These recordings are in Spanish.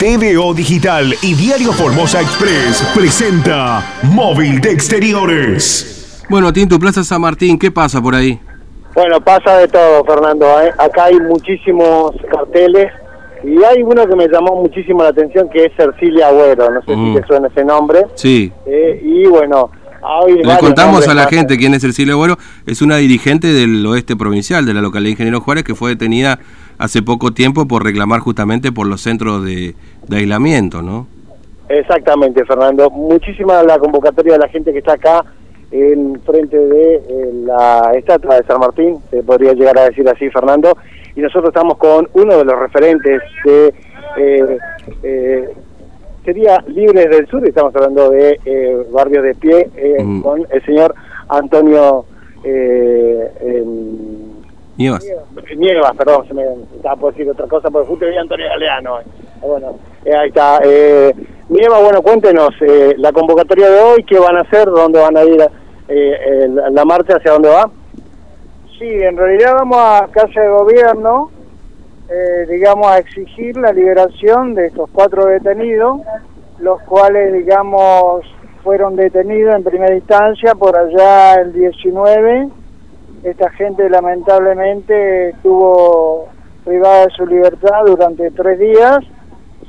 TVO Digital y Diario Formosa Express presenta Móvil de Exteriores. Bueno, Tinto, Plaza San Martín, ¿qué pasa por ahí? Bueno, pasa de todo, Fernando. ¿eh? Acá hay muchísimos carteles y hay uno que me llamó muchísimo la atención que es Cercilia Agüero. No sé Mm. si te suena ese nombre. Sí. Eh, y bueno, hay Le contamos a la más. gente quién es Ercilia Agüero. Es una dirigente del oeste provincial de la localidad de Ingeniero Juárez que fue detenida hace poco tiempo por reclamar justamente por los centros de, de aislamiento, ¿no? Exactamente, Fernando. Muchísima la convocatoria de la gente que está acá en frente de eh, la estatua de San Martín, se podría llegar a decir así, Fernando. Y nosotros estamos con uno de los referentes de... eh, eh, sería Libres del Sur, estamos hablando de eh, Barrio de Pie, eh, Mm. con el señor Antonio... Nievas. Nievas, perdón, se me estaba por decir otra cosa, porque justo vi a Antonio Galeano. eh. Bueno, eh, ahí está. Eh, Nieva, bueno, cuéntenos eh, la convocatoria de hoy, qué van a hacer, dónde van a ir eh, eh, la, la marcha, hacia dónde va. Sí, en realidad vamos a Casa de Gobierno, eh, digamos, a exigir la liberación de estos cuatro detenidos, los cuales, digamos, fueron detenidos en primera instancia por allá el 19. Esta gente lamentablemente estuvo privada de su libertad durante tres días,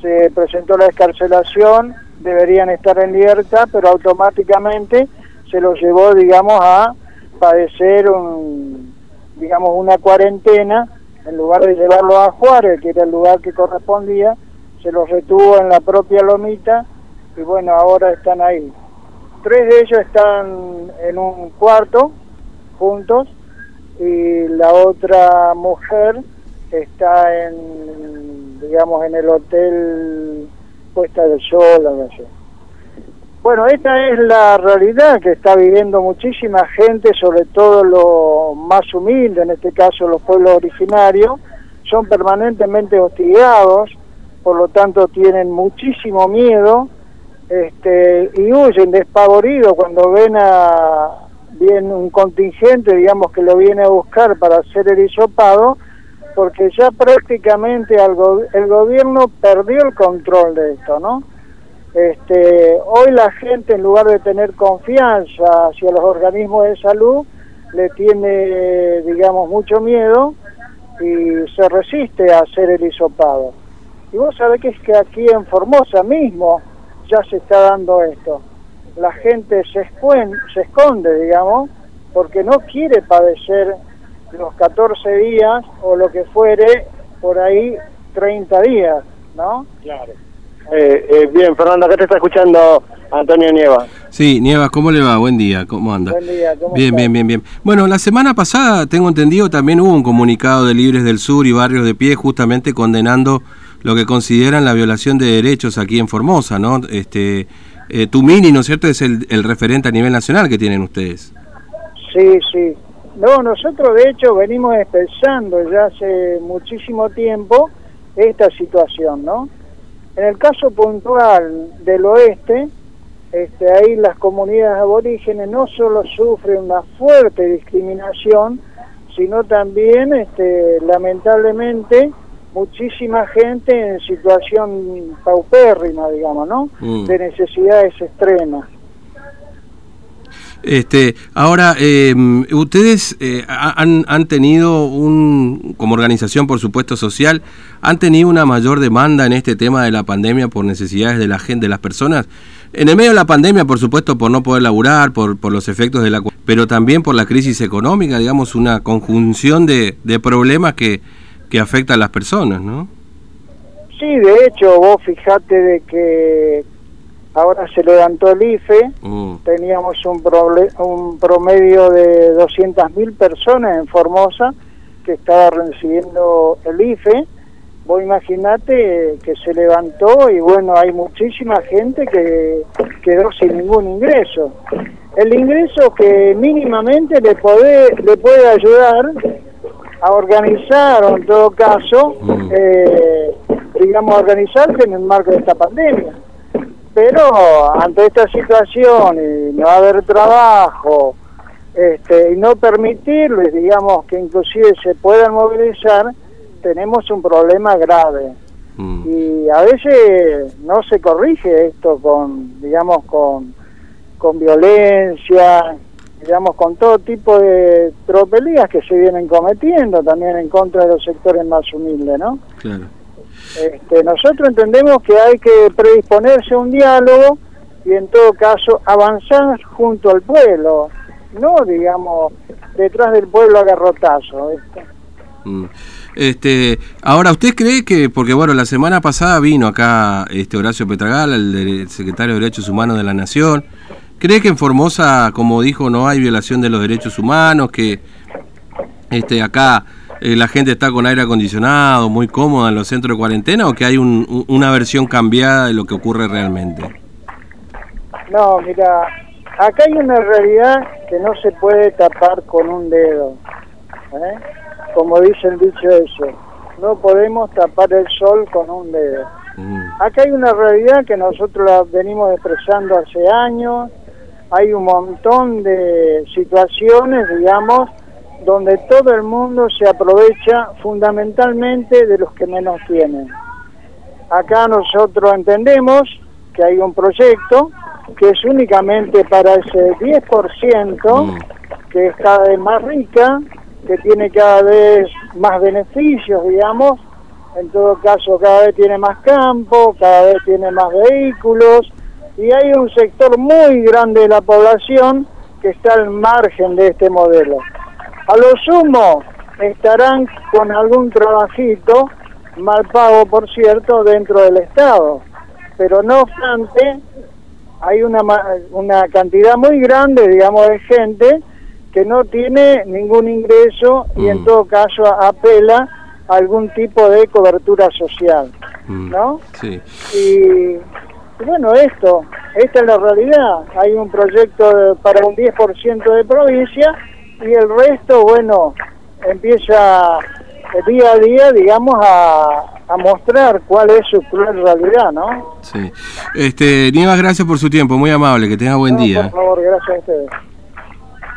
se presentó la escarcelación, deberían estar en libertad, pero automáticamente se los llevó, digamos, a padecer un, digamos, una cuarentena, en lugar de llevarlo a Juárez, que era el lugar que correspondía, se los retuvo en la propia lomita y bueno, ahora están ahí. Tres de ellos están en un cuarto juntos y la otra mujer está en, digamos, en el hotel Puesta del Sol, algo así. Bueno, esta es la realidad que está viviendo muchísima gente, sobre todo los más humildes, en este caso los pueblos originarios, son permanentemente hostigados, por lo tanto tienen muchísimo miedo este, y huyen despavoridos cuando ven a bien un contingente, digamos, que lo viene a buscar para hacer el hisopado, porque ya prácticamente el gobierno perdió el control de esto, ¿no? Este, hoy la gente en lugar de tener confianza hacia los organismos de salud le tiene digamos mucho miedo y se resiste a hacer el hisopado. Y vos sabés que es que aquí en Formosa mismo ya se está dando esto. La gente se, escuen- se esconde, digamos, porque no quiere padecer los 14 días o lo que fuere por ahí 30 días, ¿no? Claro. Eh, eh, bien, Fernando, acá te está escuchando Antonio Nieva. Sí, Nievas, ¿cómo le va? Buen día, ¿cómo anda? Buen día, ¿cómo Bien, bien, bien, bien. Bueno, la semana pasada, tengo entendido, también hubo un comunicado de Libres del Sur y Barrios de Pie justamente condenando lo que consideran la violación de derechos aquí en Formosa, ¿no? Este, eh, Tumini, ¿no es cierto?, es el, el referente a nivel nacional que tienen ustedes. Sí, sí. No, nosotros de hecho venimos expresando ya hace muchísimo tiempo esta situación, ¿no? En el caso puntual del oeste, este, ahí las comunidades aborígenes no solo sufren una fuerte discriminación, sino también, este, lamentablemente, muchísima gente en situación paupérrima, digamos, ¿no? Mm. De necesidades extremas. Este, ahora, eh, ustedes eh, ha- han, han tenido un, como organización, por supuesto, social, han tenido una mayor demanda en este tema de la pandemia por necesidades de la gente, de las personas. En el medio de la pandemia, por supuesto, por no poder laburar, por, por los efectos de la... pero también por la crisis económica, digamos, una conjunción de, de problemas que, que afectan a las personas, ¿no? Sí, de hecho, vos fijate de que ahora se levantó el IFE, Mm. teníamos un, un promedio de 200.000 personas en Formosa que estaba recibiendo el IFE. Vos imaginate que se levantó y bueno, hay muchísima gente que quedó sin ningún ingreso. El ingreso que mínimamente le puede, le puede ayudar a organizar o en todo caso, Mm. eh, digamos, organizarse en el marco de esta pandemia. Pero ante esta situación y no haber trabajo este, y no permitirles, digamos, que inclusive se puedan movilizar, tenemos un problema grave. Mm. Y a veces no se corrige esto con, digamos, con, con violencia, digamos, con todo tipo de tropelías que se vienen cometiendo también en contra de los sectores más humildes, ¿no? Claro. Este, nosotros entendemos que hay que predisponerse a un diálogo y en todo caso avanzar junto al pueblo, no digamos detrás del pueblo a garrotazo. Mm. Este, ahora, ¿usted cree que, porque bueno, la semana pasada vino acá este Horacio Petragal, el, secretario de Derechos Humanos de la Nación, ¿cree que en Formosa, como dijo, no hay violación de los derechos humanos, que este acá eh, la gente está con aire acondicionado, muy cómoda en los centros de cuarentena, o que hay una versión cambiada de lo que ocurre realmente? No, mira, acá hay una realidad que no se puede tapar con un dedo. ¿eh? como dice el dicho eso, no podemos tapar el sol con un dedo. Mm. Acá hay una realidad que nosotros la venimos expresando hace años, hay un montón de situaciones, digamos, donde todo el mundo se aprovecha fundamentalmente de los que menos tienen. Acá nosotros entendemos que hay un proyecto que es únicamente para ese 10% mm. que es cada vez más rica, que tiene cada vez más beneficios, digamos, en todo caso cada vez tiene más campo, cada vez tiene más vehículos y hay un sector muy grande de la población que está al margen de este modelo. A lo sumo estarán con algún trabajito, mal pago por cierto, dentro del Estado, pero no obstante hay una, una cantidad muy grande, digamos, de gente que no tiene ningún ingreso y en mm. todo caso apela a algún tipo de cobertura social, mm. ¿no? Sí. Y, bueno, esto, esta es la realidad. Hay un proyecto para un 10% de provincia y el resto, bueno, empieza día a día, digamos, a, a mostrar cuál es su cruel realidad, ¿no? Sí. Este, Nievas, gracias por su tiempo, muy amable, que tenga buen día. Por favor, gracias a ustedes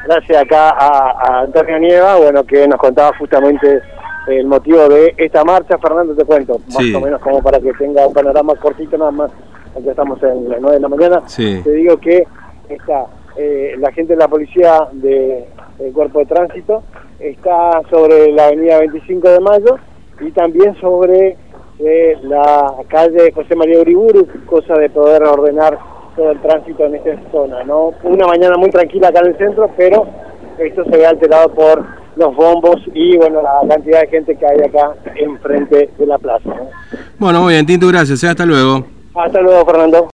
gracias acá a, Antonio Nieva, bueno, que nos contaba justamente el motivo de esta marcha. Fernando, te cuento, más o menos como para que tenga un panorama cortito nada más, aunque estamos en las 9 de la mañana. Te digo que está eh, la gente de la policía del cuerpo de tránsito está sobre la avenida 25 de Mayo y también sobre eh, la calle José María Uriburu, cosa de poder ordenar todo el tránsito en esta zona, ¿no? Una mañana muy tranquila acá en el centro, pero esto se ve alterado por los bombos y, bueno, la cantidad de gente que hay acá enfrente de la plaza. Bueno, muy bien, Tinto, gracias. ¿eh? Hasta luego. Hasta luego, Fernando.